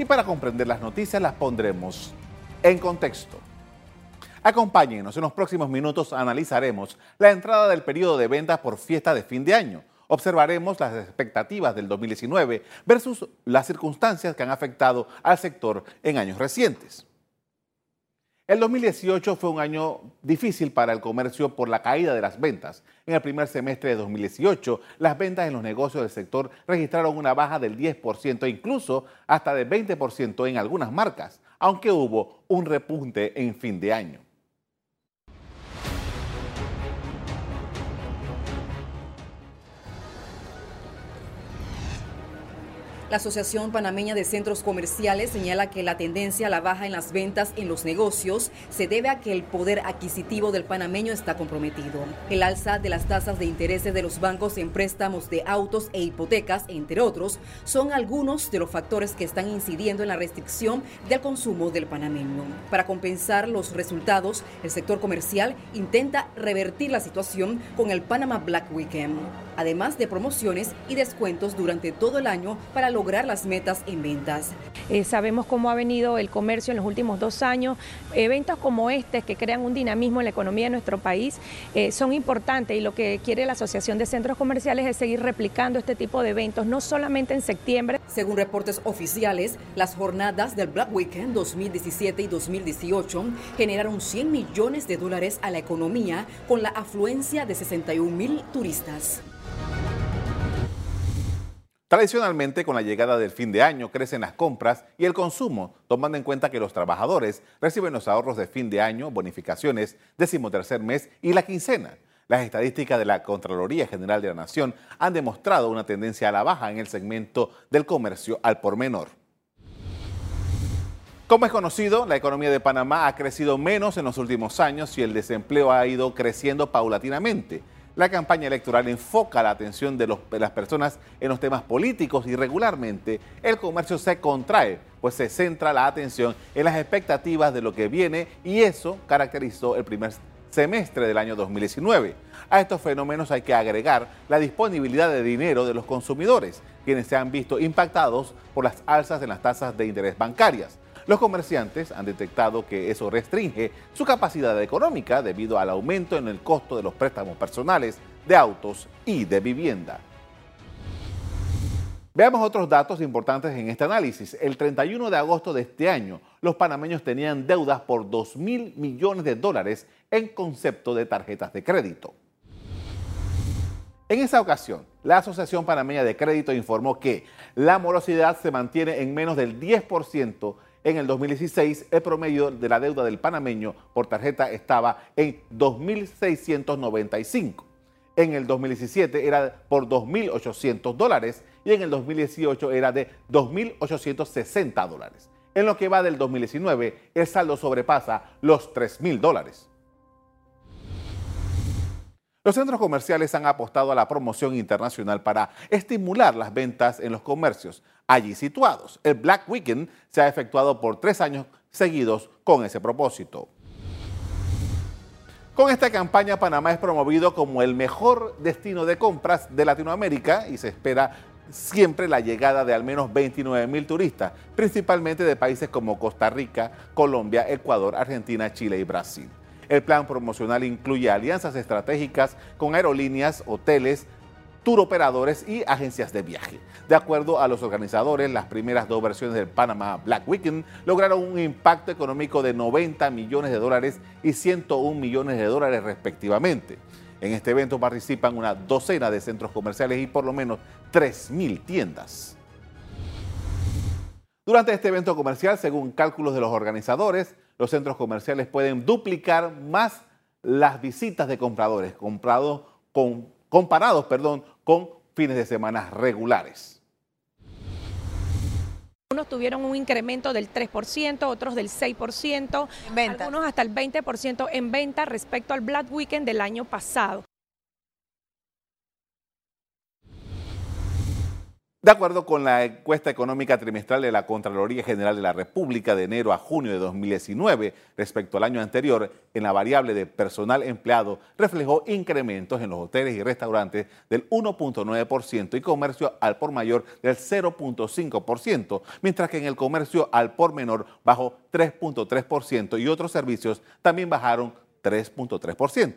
y para comprender las noticias las pondremos en contexto. Acompáñenos, en los próximos minutos analizaremos la entrada del periodo de ventas por fiesta de fin de año. Observaremos las expectativas del 2019 versus las circunstancias que han afectado al sector en años recientes. El 2018 fue un año difícil para el comercio por la caída de las ventas. En el primer semestre de 2018, las ventas en los negocios del sector registraron una baja del 10%, incluso hasta del 20% en algunas marcas, aunque hubo un repunte en fin de año. La Asociación Panameña de Centros Comerciales señala que la tendencia a la baja en las ventas en los negocios se debe a que el poder adquisitivo del panameño está comprometido. El alza de las tasas de intereses de los bancos en préstamos de autos e hipotecas, entre otros, son algunos de los factores que están incidiendo en la restricción del consumo del panameño. Para compensar los resultados, el sector comercial intenta revertir la situación con el Panama Black Weekend, además de promociones y descuentos durante todo el año para lograr las metas en ventas. Eh, sabemos cómo ha venido el comercio en los últimos dos años. Eventos como este que crean un dinamismo en la economía de nuestro país eh, son importantes y lo que quiere la Asociación de Centros Comerciales es seguir replicando este tipo de eventos, no solamente en septiembre. Según reportes oficiales, las jornadas del Black Weekend 2017 y 2018 generaron 100 millones de dólares a la economía con la afluencia de 61 mil turistas. Tradicionalmente, con la llegada del fin de año, crecen las compras y el consumo, tomando en cuenta que los trabajadores reciben los ahorros de fin de año, bonificaciones, decimotercer mes y la quincena. Las estadísticas de la Contraloría General de la Nación han demostrado una tendencia a la baja en el segmento del comercio al por menor. Como es conocido, la economía de Panamá ha crecido menos en los últimos años y el desempleo ha ido creciendo paulatinamente. La campaña electoral enfoca la atención de, las personas en los temas políticos y regularmente el comercio se contrae, pues se centra la atención en las expectativas de lo que viene y eso caracterizó el primer semestre del año 2019. A estos fenómenos hay que agregar la disponibilidad de dinero de los consumidores, quienes se han visto impactados por las alzas en las tasas de interés bancarias. Los comerciantes han detectado que eso restringe su capacidad económica debido al aumento en el costo de los préstamos personales, de autos y de vivienda. Veamos otros datos importantes en este análisis. El 31 de agosto de este año, los panameños tenían deudas por 2 mil millones de dólares en concepto de tarjetas de crédito. En esa ocasión, la Asociación Panameña de Crédito informó que la morosidad se mantiene en menos del 10% en el 2016, el promedio de la deuda del panameño por tarjeta estaba en 2.695. En el 2017 era por 2.800 dólares y en el 2018 era de 2.860 dólares. En lo que va del 2019, el saldo sobrepasa los 3.000 dólares. Los centros comerciales han apostado a la promoción internacional para estimular las ventas en los comercios allí situados. El Black Weekend se ha efectuado por tres años seguidos con ese propósito. Con esta campaña, Panamá es promovido como el mejor destino de compras de Latinoamérica y se espera siempre la llegada de al menos 29 mil turistas, principalmente de países como Costa Rica, Colombia, Ecuador, Argentina, Chile y Brasil. El plan promocional incluye alianzas estratégicas con aerolíneas, hoteles, tour operadores y agencias de viaje. De acuerdo a los organizadores, las primeras dos versiones del Panama Black Weekend lograron un impacto económico de 90 millones de dólares y 101 millones de dólares respectivamente. En este evento participan una docena de centros comerciales y por lo menos 3.000 tiendas. Durante este evento comercial, según cálculos de los organizadores, los centros comerciales pueden duplicar más las visitas de compradores comprados con, comparados perdón, con fines de semana regulares. Unos tuvieron un incremento del 3%, otros del 6%, algunos hasta el 20% en venta respecto al Black Weekend del año pasado. De acuerdo con la encuesta económica trimestral de la Contraloría General de la República de enero a junio de 2019, respecto al año anterior, en la variable de personal empleado reflejó incrementos en los hoteles y restaurantes del 1.9% y comercio al por mayor del 0.5%, mientras que en el comercio al por menor bajó 3.3% y otros servicios también bajaron 3.3%.